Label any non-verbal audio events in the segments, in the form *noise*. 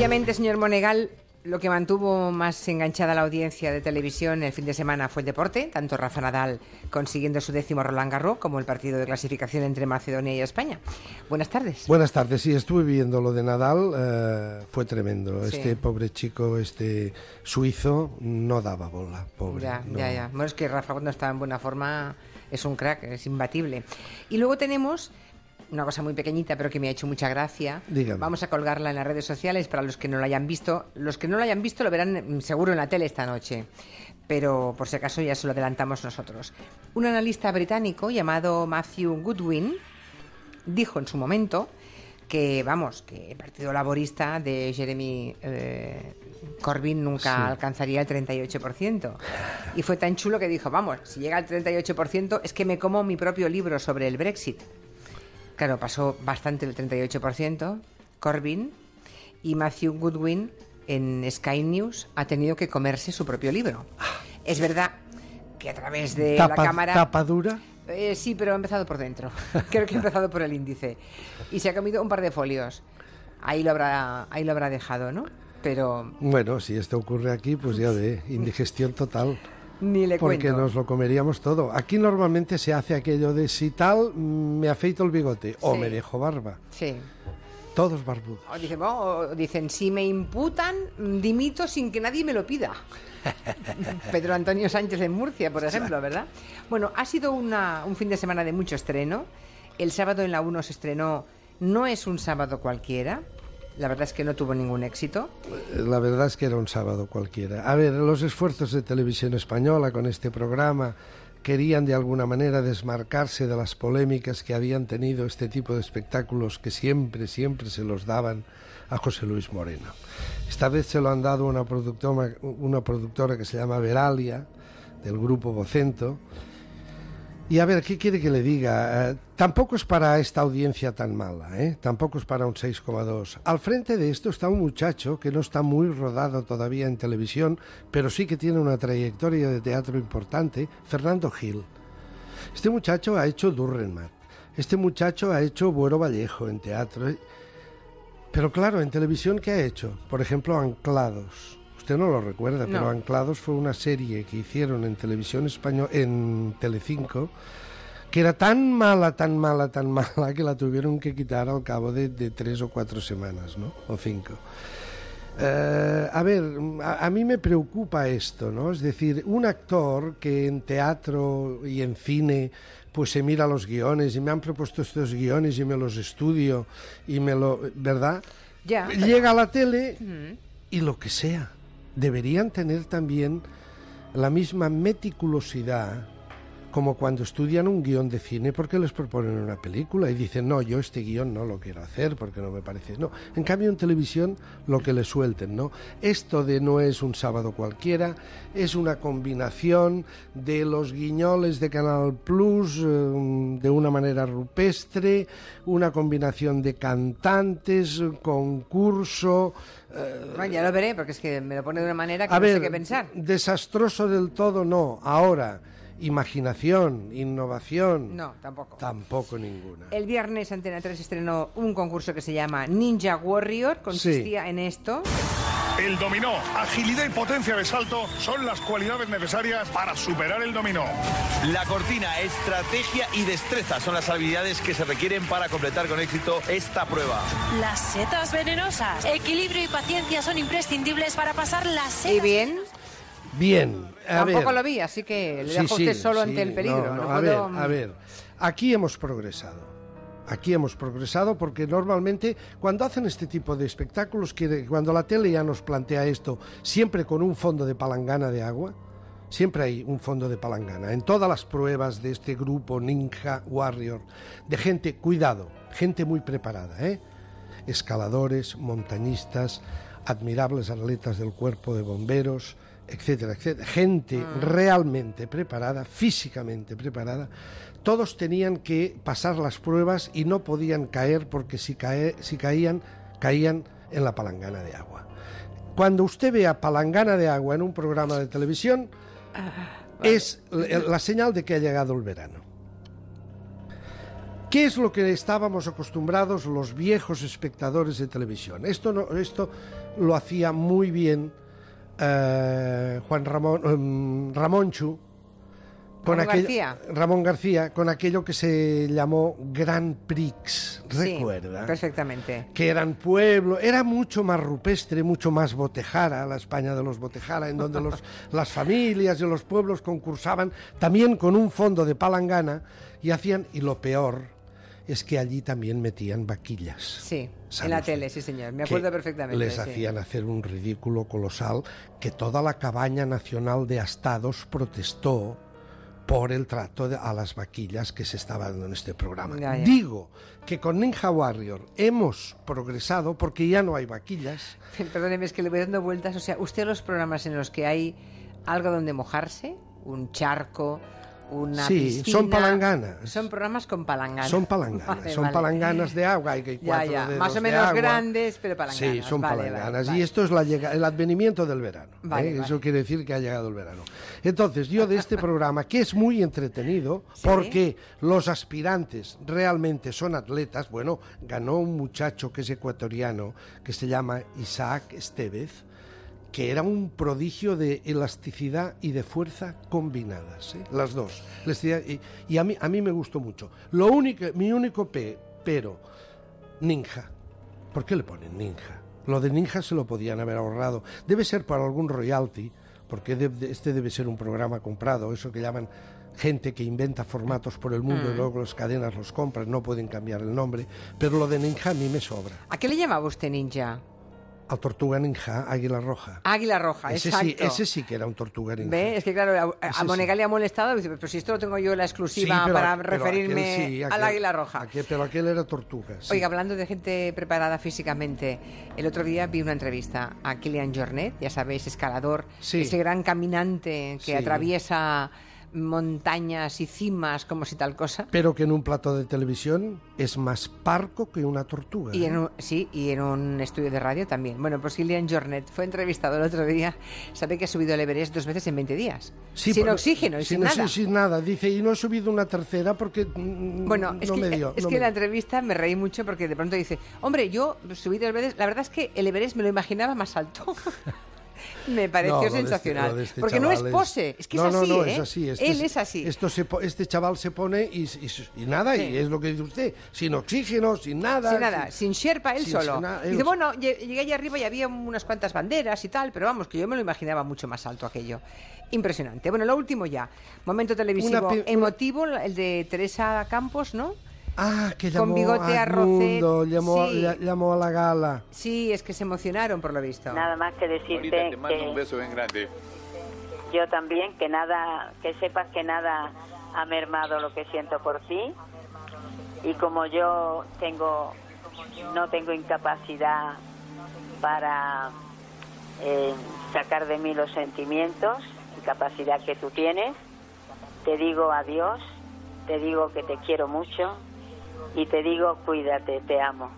Obviamente, señor Monegal, lo que mantuvo más enganchada a la audiencia de televisión el fin de semana fue el deporte, tanto Rafa Nadal consiguiendo su décimo Roland Garros como el partido de clasificación entre Macedonia y España. Buenas tardes. Buenas tardes, sí, estuve viendo lo de Nadal, eh, fue tremendo. Sí. Este pobre chico, este suizo, no daba bola, pobre. Ya, no. ya, ya. Bueno, es que Rafa cuando está en buena forma es un crack, es imbatible. Y luego tenemos una cosa muy pequeñita, pero que me ha hecho mucha gracia. Dígame. Vamos a colgarla en las redes sociales para los que no lo hayan visto. Los que no lo hayan visto lo verán mm, seguro en la tele esta noche. Pero por si acaso ya se lo adelantamos nosotros. Un analista británico llamado Matthew Goodwin dijo en su momento que, vamos, que el Partido Laborista de Jeremy eh, Corbyn nunca Sí. alcanzaría el 38%. Y fue tan chulo que dijo, vamos, si llega al 38% es que me como mi propio libro sobre el Brexit. Claro, pasó bastante el 38%, Corbyn, y Matthew Goodwin en Sky News ha tenido que comerse su propio libro. Es verdad que a través de la cámara... tapa dura. Eh, sí, pero ha empezado por dentro. *laughs* Creo que ha empezado por el índice. Y se ha comido un par de folios. Ahí lo habrá, ahí lo habrá dejado, ¿no? Pero Bueno, si esto ocurre aquí, pues ya ve, indigestión total. Ni le Porque cuento. nos lo comeríamos todo. Aquí normalmente se hace aquello de si tal, me afeito el bigote o me dejo barba. Sí. Todos barbudos. O dicen, bueno, o dicen, si me imputan, dimito sin que nadie me lo pida. *laughs* Pedro Antonio Sánchez en Murcia, por ejemplo, ¿verdad? Bueno, ha sido una- un fin de semana de mucho estreno. El sábado en la 1 se estrenó No es un sábado cualquiera. La verdad es que no tuvo ningún éxito. La verdad es que era un sábado cualquiera. A ver, los esfuerzos de televisión española con este programa querían de alguna manera desmarcarse de las polémicas que habían tenido este tipo de espectáculos que siempre, siempre se los daban a José Luis Moreno. Esta vez se lo han dado una productora, una productora que se llama Veralia, del grupo Vocento. Y a ver, ¿qué quiere que le diga? Eh, tampoco es para esta audiencia tan mala, ¿eh? Tampoco es para un 6,2. Al frente de esto está un muchacho que no está muy rodado todavía en televisión, pero sí que tiene una trayectoria de teatro importante, Fernando Gil. Este muchacho ha hecho Durrenmatt. Este muchacho ha hecho Buero Vallejo en teatro. ¿eh? Pero claro, en televisión, ¿qué ha hecho? Por ejemplo, Anclados. Usted no lo recuerda, No. pero Anclados fue una serie que hicieron en televisión española, en Telecinco, que era tan mala, tan mala, tan *laughs* mala que la tuvieron que quitar al cabo de, de tres o cuatro semanas, ¿no? O cinco. Eh, a ver, a, a mí me preocupa esto, ¿no? Es decir, un actor que en teatro y en cine pues se mira los guiones y me han propuesto estos guiones y me los estudio y me lo... ¿Verdad? Ya. Llega a la tele y lo que sea. Deberían tener también la misma meticulosidad como cuando estudian un guion de cine porque les proponen una película y dicen, no, yo este guion no lo quiero hacer porque no me parece. No, en cambio en televisión lo que le suelten, ¿no? Esto de no es un sábado cualquiera, es una combinación de los guiñoles de Canal Plus eh, de una manera rupestre, una combinación de cantantes, concurso, Bueno, ya lo veré, porque es que me lo pone de una manera que a no sé qué pensar. desastroso del todo no. Ahora, imaginación, innovación, No, tampoco. tampoco ninguna. El viernes Antena 3 estrenó un concurso que se llama Ninja Warrior. Consistía en esto. El dominó, agilidad y potencia de salto son las cualidades necesarias para superar el dominó. La cortina, estrategia y destreza son las habilidades que se requieren para completar con éxito esta prueba. Las setas venenosas. Equilibrio y paciencia son imprescindibles para pasar las setas. Y bien, Bien, a tampoco ver. lo vi, así que le Sí, dejo usted solo sí, ante el peligro. no, no, No a puedo- ver, a ver. Aquí hemos progresado. Aquí hemos progresado porque normalmente cuando hacen este tipo de espectáculos, cuando la tele ya nos plantea esto, siempre con un fondo de palangana de agua, siempre hay un fondo de palangana. En todas las pruebas de este grupo Ninja Warrior, de gente, cuidado, gente muy preparada, ¿eh? escaladores, montañistas, admirables atletas del cuerpo de bomberos, etcétera, etcétera. Gente realmente preparada, físicamente preparada. Todos tenían que pasar las pruebas y no podían caer porque si, cae- si caían, caían en la palangana de agua. Cuando usted vea palangana de agua en un programa de televisión, es la la señal de que ha llegado el verano. ¿Qué es lo que estábamos acostumbrados los viejos espectadores de televisión? Esto, no, esto lo hacía muy bien eh, Juan Ramón, em, Ramonchu, con Ramón aquel- García. Ramón García, con aquello que se llamó Grand Prix, Sí, recuerda. perfectamente. que eran pueblo, era mucho más rupestre, mucho más botejara, la España de los botejara, en donde los, *laughs* las familias y los pueblos concursaban también con un fondo de palangana y hacían, y lo peor es que allí también metían vaquillas. Sí, en ¿Sabe la tele, sí, señor. Me que acuerdo perfectamente. Les sí. hacían hacer un ridículo colosal que toda la cabaña nacional de Astados protestó por el trato de- a las vaquillas que se estaba dando en este programa. Ya, ya. Digo que con Ninja Warrior hemos progresado porque ya no hay vaquillas. *laughs* Perdóneme, es que le voy dando vueltas. O sea, usted los programas en los que hay algo donde mojarse, un charco, una Sí, piscina... son palanganas. Son programas con palanganas. Son palanganas, *laughs* Vale, son vale. palanganas de agua. Hay Ya, cuatro ya, más o menos grandes, pero palanganas. Sí, son Vale, palanganas. Y esto es la llega- el advenimiento del verano. ¿eh? Eso quiere decir que ha llegado el verano. Entonces, yo de este *laughs* programa, que es muy entretenido, Sí. porque los aspirantes realmente son atletas, bueno, ganó un muchacho que es ecuatoriano, que se llama Isaac Estevez, que era un prodigio de elasticidad y de fuerza combinadas, ¿eh? las dos. Y y a, mí, a mí me gustó mucho. Lo único, mi único pe- pero, ninja. ¿Por qué le ponen ninja? Lo de ninja se lo podían haber ahorrado. Debe ser para algún royalty, porque de- de- este debe ser un programa comprado, eso que llaman gente que inventa formatos por el mundo y luego las cadenas los compran, no pueden cambiar el nombre, pero lo de ninja a mí me sobra. ¿A qué le llamaba usted ninja? Al tortuga ninja, águila roja. Águila roja, ese, exacto. sí, ese sí que era un tortuga ninja. ¿Ve? Es que claro, a, a Monegal sí. le ha molestado, pero si esto lo tengo yo la exclusiva pero- para pero referirme aquel sí, al aquel- águila roja. aquel- pero aquel era tortuga. Oiga, hablando de gente preparada físicamente, el otro día vi una entrevista a Kilian Jornet, ya sabéis, escalador, ese gran caminante que atraviesa montañas y cimas como si tal cosa. Pero que en un plato de televisión es más parco que una tortuga. Y en ¿eh? un, sí, y en un estudio de radio también. Bueno, pues Kilian Jornet fue entrevistado el otro día. Sabe que ha subido el Everest dos veces en 20 días. Sí, sin pero- oxígeno y sin, sin, nada. sin nada. Dice, y no he subido una tercera porque mm, Bueno, es no que, me dio. es no que en la entrevista me reí mucho porque de pronto dice, hombre, yo subí el Everest, la verdad es que el Everest me lo imaginaba más alto. *laughs* *laughs* me pareció No, este- sensacional. este porque no es pose, es que no, es así, No, no, ¿eh? es así. Este Él es así. Esto se este chaval se pone y, y- y nada, Sí. y es lo que dice usted, sin oxígeno, sin nada. Sin nada, sin Sherpa, él sin- solo. sin nada, él- Dice, bueno, lle- llegué allá arriba y había unas cuantas banderas y tal, pero vamos, que yo me lo imaginaba mucho más alto aquello. Impresionante. Bueno, lo último ya. Momento televisivo emotivo, el de Teresa Campos, ¿no? Ah, que con llamó bigote a Rocet, llamó, sí. lla- llamó a la gala. Sí, es que se emocionaron por lo visto. Nada más que decirte que beso bien grande. yo también, que nada, que sepas que nada ha mermado lo que siento por ti. Y como yo tengo, no tengo incapacidad para eh, sacar de mí los sentimientos, incapacidad que tú tienes, te digo adiós, te digo que te quiero mucho y te digo cuídate, te amo.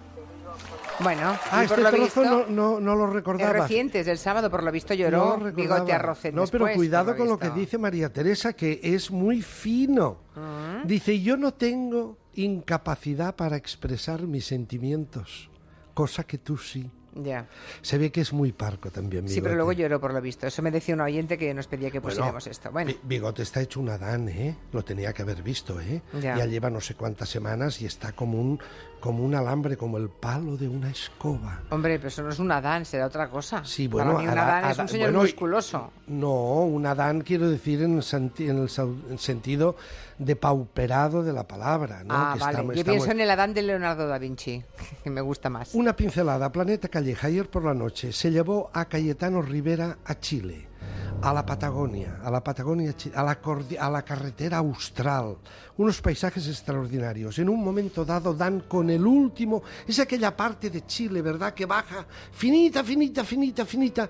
Bueno, Ah, este lo trozo visto, no, no, no lo es recordaba. reciente, es del sábado, por lo visto No lloró lo bigote arrocet No, pero después, cuidado con lo que visto. dice María Teresa, que es muy fino. Ah. Dice, yo no tengo incapacidad para expresar mis sentimientos, cosa que tú sí. Ya. Se ve que es muy parco también. Sí, pero Bigote. luego lloró por lo visto. Eso me decía un oyente que nos pedía que Bueno, pusiéramos esto. Bueno, Bi- Bigote está hecho un Adán, ¿eh? Lo tenía que haber visto, ¿eh? Ya. Ya lleva no sé cuántas semanas y está como un, como un alambre, como el palo de una escoba. hombre, pero eso no es un Adán, será otra cosa. Sí, bueno, Para mí un Adán- Adán es un señor bueno, musculoso. No, un Adán quiero decir en el, senti- en el sentido de pauperado de la palabra, ¿no? ah, Que vale. está- Yo está pienso muy- en el Adán de Leonardo da Vinci, *laughs* que me gusta más. Una pincelada, Planeta Ayer por la noche se llevó a Cayetano Rivera a Chile, a la Patagonia, a la Patagonia, a la, a la carretera austral, unos paisajes extraordinarios. En un momento dado dan con el último, es aquella parte de Chile, ¿verdad? Que baja finita, finita, finita, finita,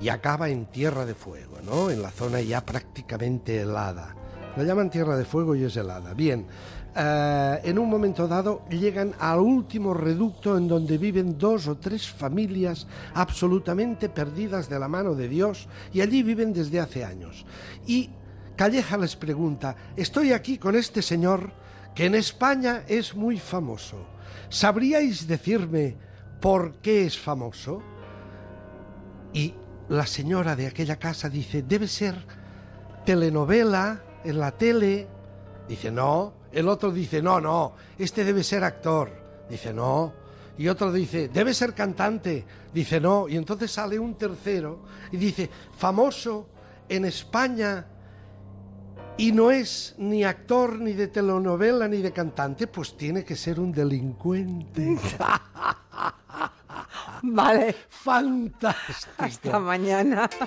y acaba en Tierra de Fuego, ¿no? En la zona ya prácticamente helada. La llaman Tierra de Fuego y es helada. Bien, eh, en un momento dado llegan al último reducto en donde viven dos o tres familias absolutamente perdidas de la mano de Dios y allí viven desde hace años. Y Calleja les pregunta, estoy aquí con este señor que en España es muy famoso. ¿Sabríais decirme por qué es famoso? Y la señora de aquella casa dice, debe ser telenovela en la tele. Dice, no. El otro dice, no, no, este debe ser actor. Dice, no. Y otro dice, debe ser cantante. Dice, no. Y entonces sale un tercero y dice, famoso en España y no es ni actor, ni de telenovela, ni de cantante, pues tiene que ser un delincuente. *laughs* Vale. Fantástico. Hasta mañana. *laughs*